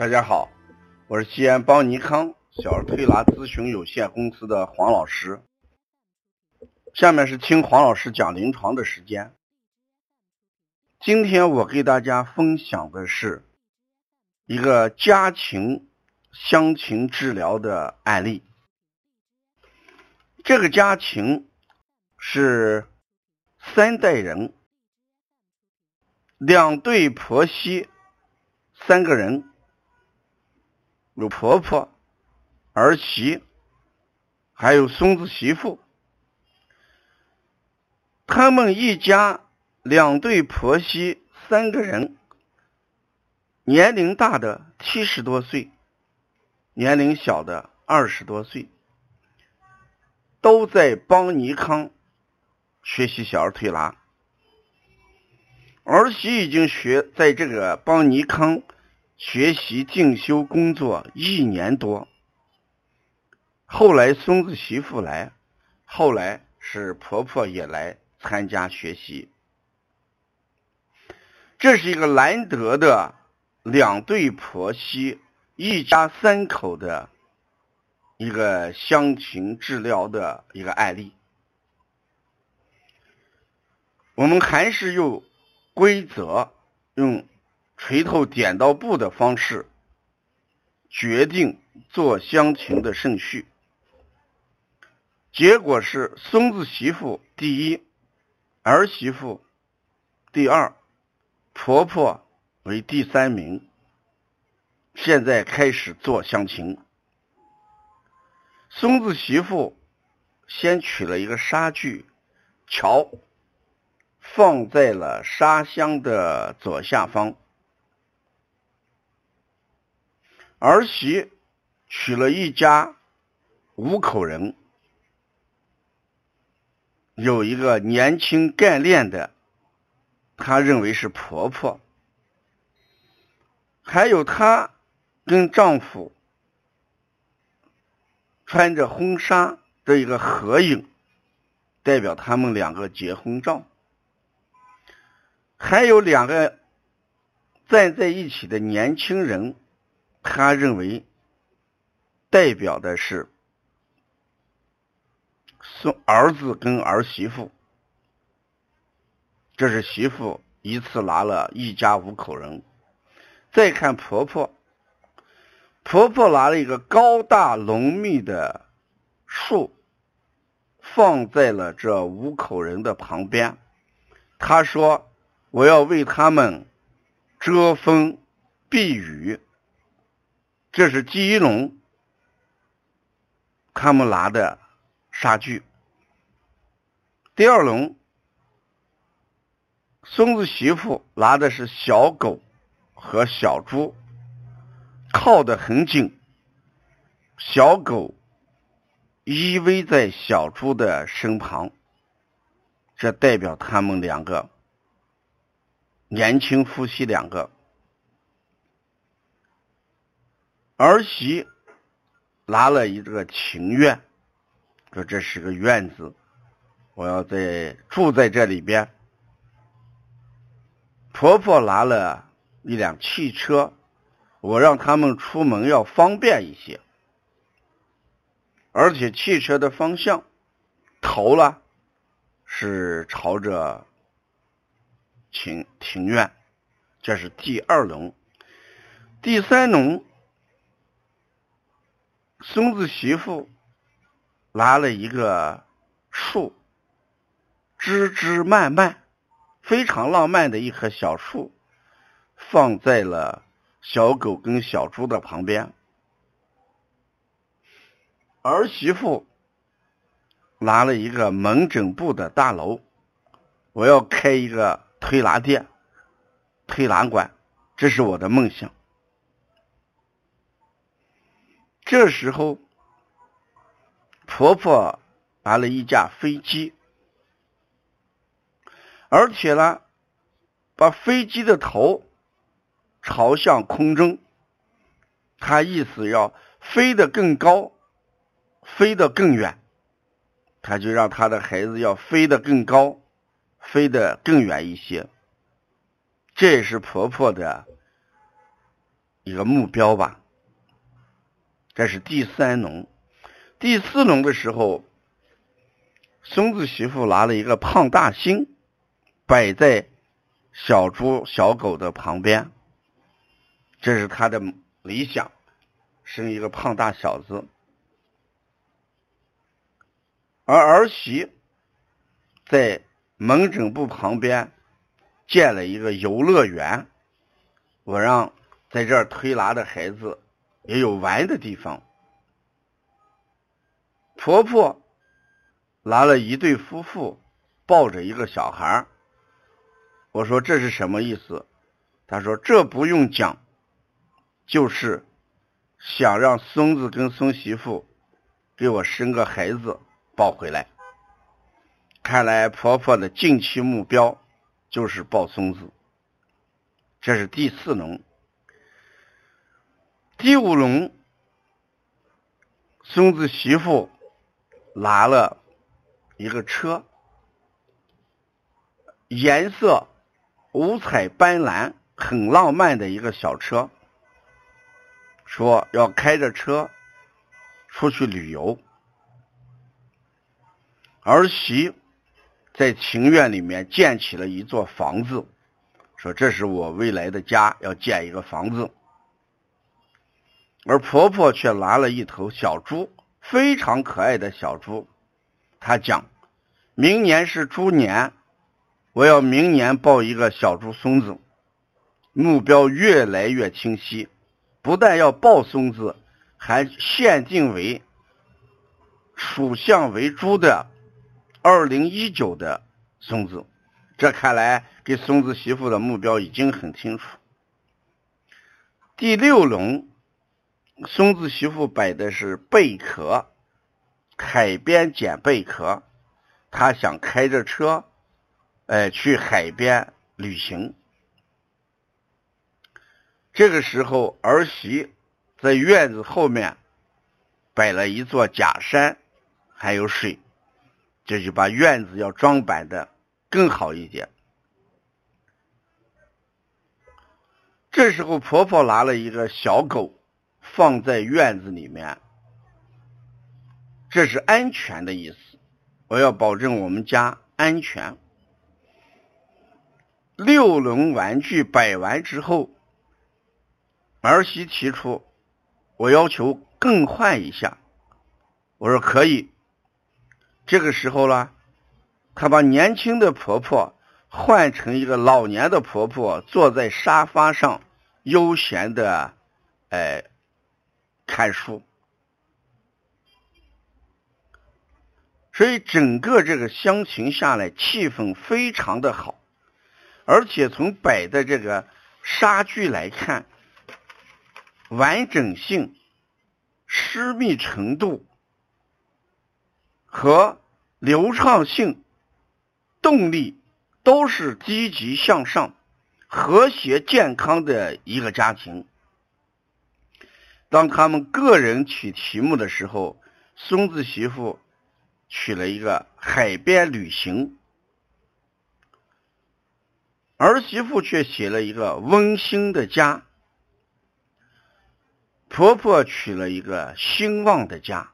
大家好，我是西安邦尼康小儿推拿咨询有限公司的黄老师。下面是听黄老师讲临床的时间。今天我给大家分享的是一个家庭乡情治疗的案例。这个家庭是三代人，两对婆媳，三个人。有婆婆、儿媳，还有孙子媳妇。他们一家两对婆媳三个人，年龄大的七十多岁，年龄小的二十多岁，都在邦尼康学习小儿推拿。儿媳已经学在这个邦尼康。学习进修工作一年多，后来孙子媳妇来，后来是婆婆也来参加学习。这是一个难得的两对婆媳一家三口的一个乡情治疗的一个案例。我们还是用规则用。锤头点到布的方式决定做乡情的顺序，结果是孙子媳妇第一，儿媳妇第二，婆婆为第三名。现在开始做乡情，孙子媳妇先取了一个沙具桥，放在了沙箱的左下方。儿媳娶了一家五口人，有一个年轻干练的，她认为是婆婆，还有她跟丈夫穿着婚纱的一个合影，代表他们两个结婚照，还有两个站在一起的年轻人。他认为代表的是孙儿子跟儿媳妇，这是媳妇一次拿了一家五口人。再看婆婆，婆婆拿了一个高大浓密的树，放在了这五口人的旁边。她说：“我要为他们遮风避雨。”这是第一笼，他们拿的杀具。第二笼，孙子媳妇拿的是小狗和小猪，靠得很紧，小狗依偎在小猪的身旁，这代表他们两个年轻夫妻两个。儿媳拿了一个庭院，说这是个院子，我要在住在这里边。婆婆拿了一辆汽车，我让他们出门要方便一些，而且汽车的方向头了是朝着庭庭院，这是第二轮，第三轮。孙子媳妇拿了一个树，枝枝蔓蔓，非常浪漫的一棵小树，放在了小狗跟小猪的旁边。儿媳妇拿了一个门诊部的大楼，我要开一个推拿店、推拿馆，这是我的梦想。这时候，婆婆拿了一架飞机，而且呢，把飞机的头朝向空中，她意思要飞得更高，飞得更远，她就让她的孩子要飞得更高，飞得更远一些。这也是婆婆的一个目标吧。这是第三笼，第四笼的时候，孙子媳妇拿了一个胖大星，摆在小猪小狗的旁边，这是他的理想，生一个胖大小子。而儿媳在门诊部旁边建了一个游乐园，我让在这儿推拿的孩子也有玩的地方。婆婆拿了一对夫妇抱着一个小孩我说这是什么意思？她说这不用讲，就是想让孙子跟孙媳妇给我生个孩子。抱回来，看来婆婆的近期目标就是抱孙子。这是第四笼，第五轮，孙子媳妇拿了一个车，颜色五彩斑斓，很浪漫的一个小车，说要开着车出去旅游。儿媳在庭院里面建起了一座房子，说：“这是我未来的家，要建一个房子。”而婆婆却拿了一头小猪，非常可爱的小猪。她讲：“明年是猪年，我要明年抱一个小猪孙子。”目标越来越清晰，不但要抱孙子，还限定为属相为猪的。二零一九的孙子，这看来给孙子媳妇的目标已经很清楚。第六笼，孙子媳妇摆的是贝壳，海边捡贝壳，他想开着车，哎，去海边旅行。这个时候，儿媳在院子后面摆了一座假山，还有水。这就把院子要装扮的更好一点。这时候，婆婆拿了一个小狗放在院子里面，这是安全的意思。我要保证我们家安全。六轮玩具摆完之后，儿媳提出，我要求更换一下。我说可以。这个时候呢，她把年轻的婆婆换成一个老年的婆婆，坐在沙发上悠闲的哎看书，所以整个这个乡情下来，气氛非常的好，而且从摆的这个纱具来看，完整性、私密程度和。流畅性、动力都是积极向上、和谐健康的一个家庭。当他们个人取题目的时候，孙子媳妇取了一个海边旅行，儿媳妇却写了一个温馨的家，婆婆取了一个兴旺的家。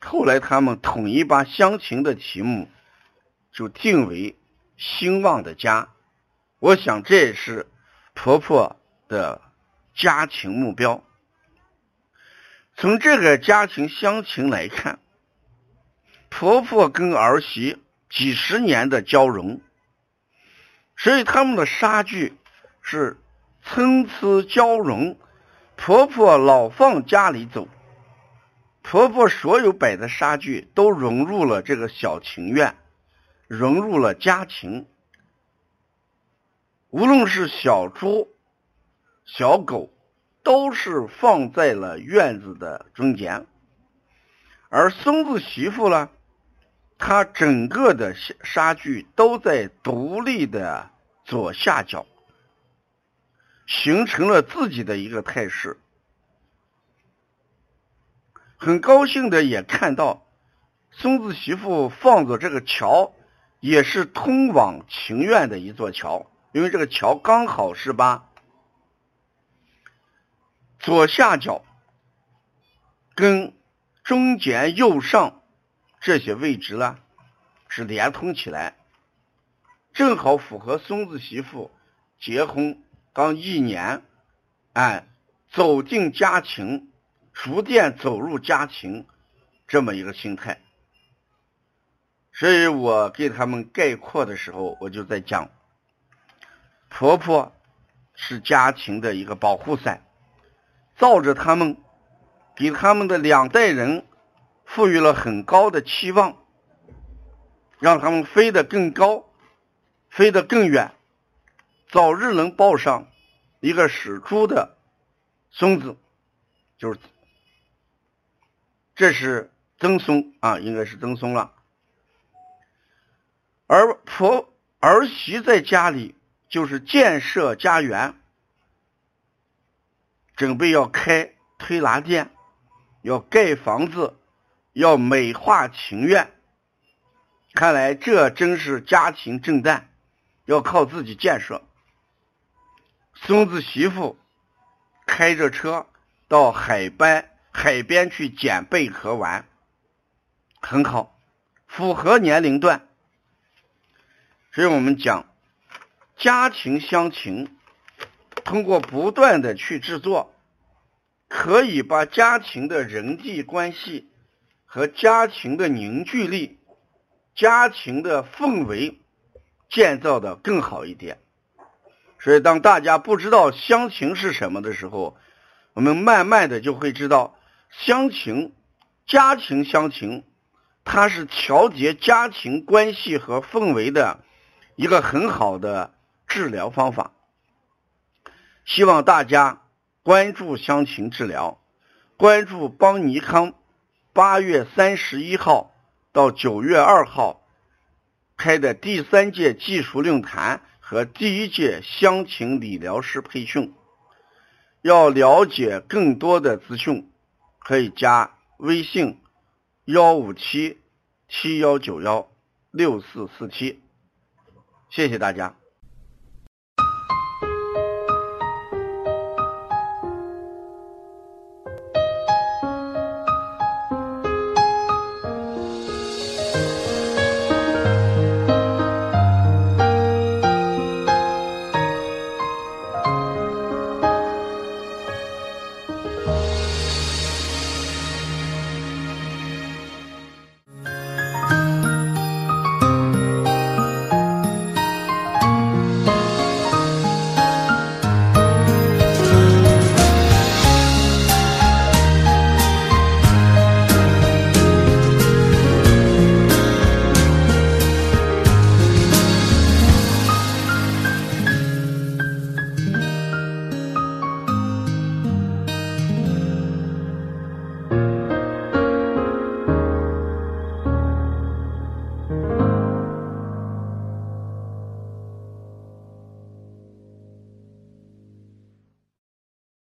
后来他们统一把乡情的题目就定为“兴旺的家”，我想这也是婆婆的家庭目标。从这个家庭相亲来看，婆婆跟儿媳几十年的交融，所以他们的差距是参差交融。婆婆老放家里走。婆婆所有摆的纱具都融入了这个小庭院，融入了家庭。无论是小猪、小狗，都是放在了院子的中间。而孙子媳妇呢，她整个的纱具都在独立的左下角，形成了自己的一个态势。很高兴的也看到，孙子媳妇放着这个桥，也是通往庭院的一座桥，因为这个桥刚好是把左下角跟中间右上这些位置呢是连通起来，正好符合孙子媳妇结婚刚一年，哎，走进家庭，逐渐走入家庭这么一个心态。所以我给他们概括的时候，我就在讲，婆婆是家庭的一个保护伞，罩着他们，给他们的两代人赋予了很高的期望，让他们飞得更高，飞得更远，早日能抱上一个属猪的孙子，就是这是曾孙啊，应该是曾孙了。而婆儿媳在家里就是建设家园，准备要开推拿店，要盖房子，要美化庭院。看来这真是家庭正担，要靠自己建设。孙子媳妇开着车到海边海边去捡贝壳玩，很好，符合年龄段。所以我们讲家庭乡情，通过不断的去制作，可以把家庭的人际关系和家庭的凝聚力、家庭的氛围建造的更好一点。所以，当大家不知道乡情是什么的时候，我们慢慢的就会知道乡情、家庭乡情，它是调节家庭关系和氛围的。一个很好的治疗方法，希望大家关注乡情治疗，关注邦尼康八月三十一号到九月二号开的第三届技术论坛和第一届乡情理疗师培训。要了解更多的资讯，可以加微信幺五七七幺九幺六四四七。谢谢大家。